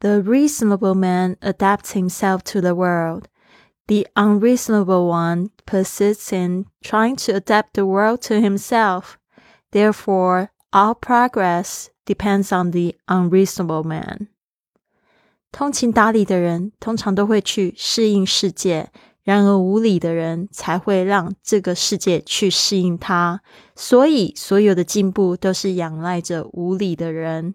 The reasonable man adapts himself to the world. The unreasonable one persists in trying to adapt the world to himself. Therefore, all progress depends on the unreasonable man. 通情达理的人通常都会去适应世界，然而无理的人才会让这个世界去适应他。所以，所有的进步都是仰赖着无理的人。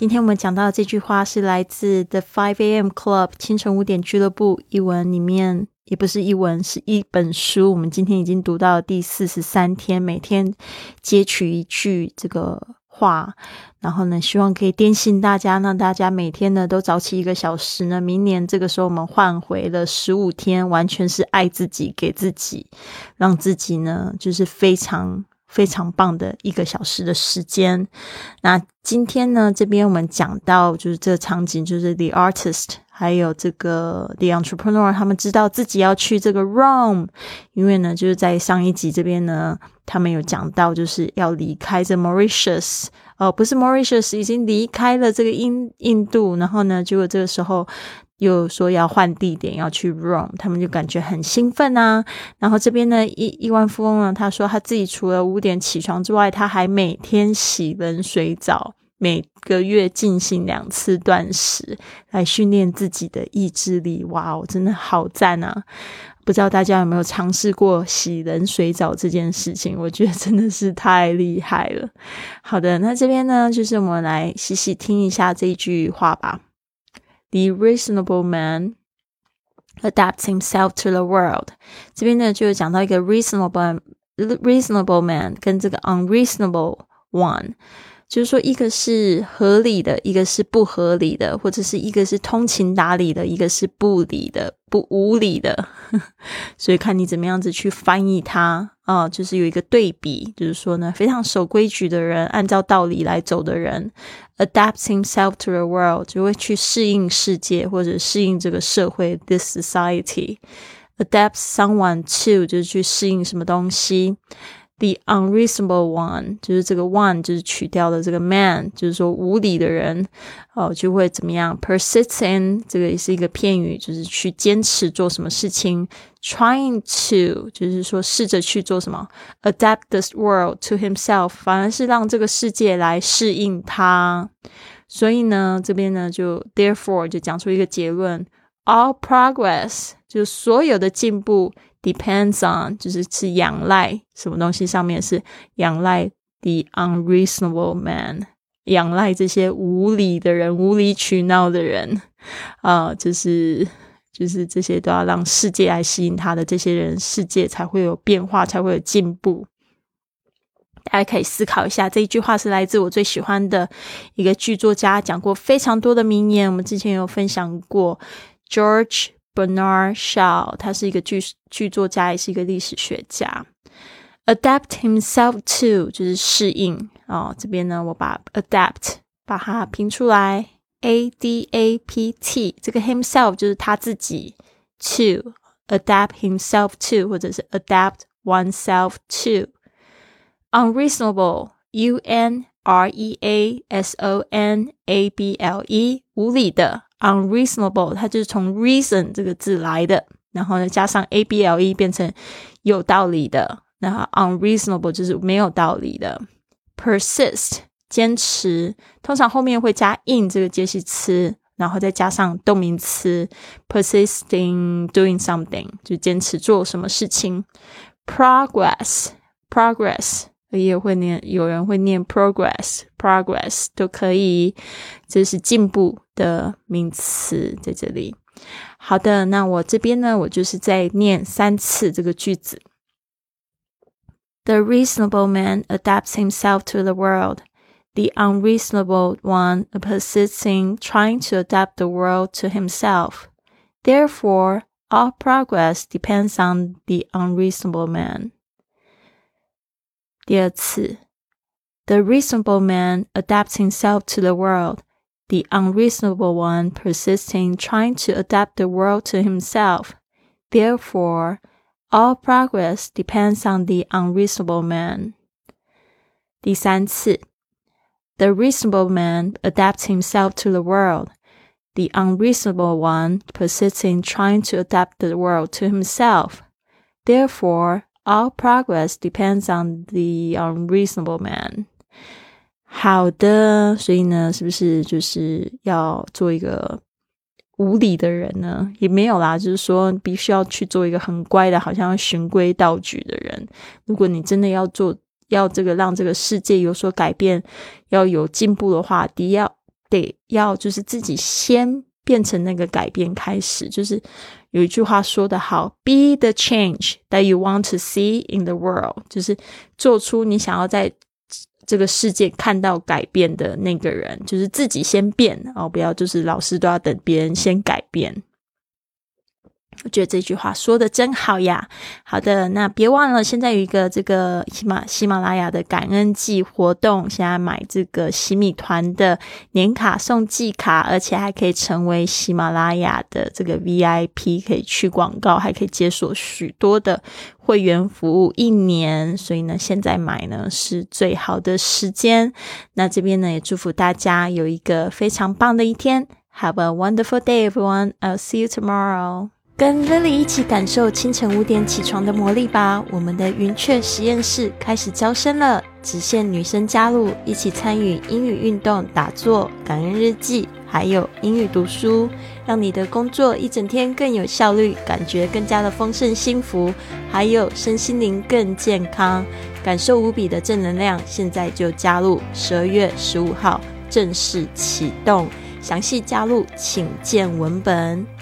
今天我们讲到这句话是来自 The Five A.M. Club 清晨五点俱乐部一文里面，也不是一文，是一本书。我们今天已经读到第四十三天，每天截取一句这个话，然后呢，希望可以电信大家，让大家每天呢都早起一个小时呢。明年这个时候，我们换回了十五天，完全是爱自己，给自己，让自己呢就是非常。非常棒的一个小时的时间。那今天呢，这边我们讲到就是这个场景，就是 the artist 还有这个 the entrepreneur，他们知道自己要去这个 Rome，因为呢，就是在上一集这边呢，他们有讲到就是要离开这 Mauritius，哦，不是 Mauritius，已经离开了这个印印度，然后呢，结果这个时候。又说要换地点，要去 Rome，他们就感觉很兴奋啊。然后这边呢，亿亿万富翁呢，他说他自己除了五点起床之外，他还每天洗冷水澡，每个月进行两次断食，来训练自己的意志力。哇哦，真的好赞啊！不知道大家有没有尝试过洗冷水澡这件事情？我觉得真的是太厉害了。好的，那这边呢，就是我们来细细听一下这句话吧。The reasonable man adapts himself to the world。这边呢，就讲到一个 reasonable reasonable man 跟这个 unreasonable one。 就是说，一个是合理的，一个是不合理的，或者是一个是通情达理的，一个是不理的、不无理的。所以看你怎么样子去翻译它啊，就是有一个对比，就是说呢，非常守规矩的人，按照道理来走的人，adapts himself to the world，就会去适应世界或者适应这个社会，this society。adapts someone to 就是去适应什么东西。The unreasonable one 就是这个 one 就是取掉了这个 man，就是说无理的人哦，就会怎么样？persist in 这个也是一个片语，就是去坚持做什么事情。Trying to 就是说试着去做什么？Adapt this world to himself，反而是让这个世界来适应他。所以呢，这边呢就 therefore 就讲出一个结论：all progress 就是所有的进步。Depends on 就是是仰赖什么东西上面是仰赖 the unreasonable man，仰赖这些无理的人、无理取闹的人啊，就是就是这些都要让世界来吸引他的这些人，世界才会有变化，才会有进步。大家可以思考一下，这一句话是来自我最喜欢的一个剧作家讲过非常多的名言，我们之前有分享过 George。Bernard Shaw，他是一个剧剧作家，也是一个历史学家。Adapt himself to 就是适应哦。这边呢，我把 adapt 把它拼出来，a d a p t。这个 himself 就是他自己，to adapt himself to 或者是 adapt oneself to。Unreasonable，u n r e a s o n a b l e，无理的。 unreasonable，它就是从 reason 这个字来的，然后呢加上 a b l e 变成有道理的，然后 unreasonable 就是没有道理的。persist 坚持，通常后面会加 in 这个介系词，然后再加上动名词 persisting doing something 就坚持做什么事情。progress progress 也会念，有人会念 progress progress 都可以，这是进步。的名词在这里。好的，那我这边呢，我就是在念三次这个句子。The reasonable man adapts himself to the world. the unreasonable one persists in trying to adapt the world to himself. Therefore, all progress depends on the unreasonable man. 第二次, the reasonable man adapts himself to the world. The unreasonable one persists in trying to adapt the world to himself. Therefore, all progress depends on the unreasonable man. 第三次, the reasonable man adapts himself to the world. The unreasonable one persists in trying to adapt the world to himself. Therefore, all progress depends on the unreasonable man. 好的，所以呢，是不是就是要做一个无理的人呢？也没有啦，就是说必须要去做一个很乖的，好像循规蹈矩的人。如果你真的要做，要这个让这个世界有所改变，要有进步的话，第一要得要就是自己先变成那个改变开始。就是有一句话说得好：“Be the change that you want to see in the world。”就是做出你想要在这个世界看到改变的那个人，就是自己先变哦，不要就是老师都要等别人先改变。我觉得这句话说的真好呀！好的，那别忘了，现在有一个这个喜马喜马拉雅的感恩季活动，现在买这个喜米团的年卡送季卡，而且还可以成为喜马拉雅的这个 VIP，可以去广告，还可以解锁许多的会员服务一年。所以呢，现在买呢是最好的时间。那这边呢也祝福大家有一个非常棒的一天。Have a wonderful day, everyone. I'll see you tomorrow. 跟 Lily 一起感受清晨五点起床的魔力吧！我们的云雀实验室开始招生了，只限女生加入，一起参与英语运动、打坐、感恩日记，还有英语读书，让你的工作一整天更有效率，感觉更加的丰盛幸福，还有身心灵更健康，感受无比的正能量。现在就加入，十二月十五号正式启动，详细加入请见文本。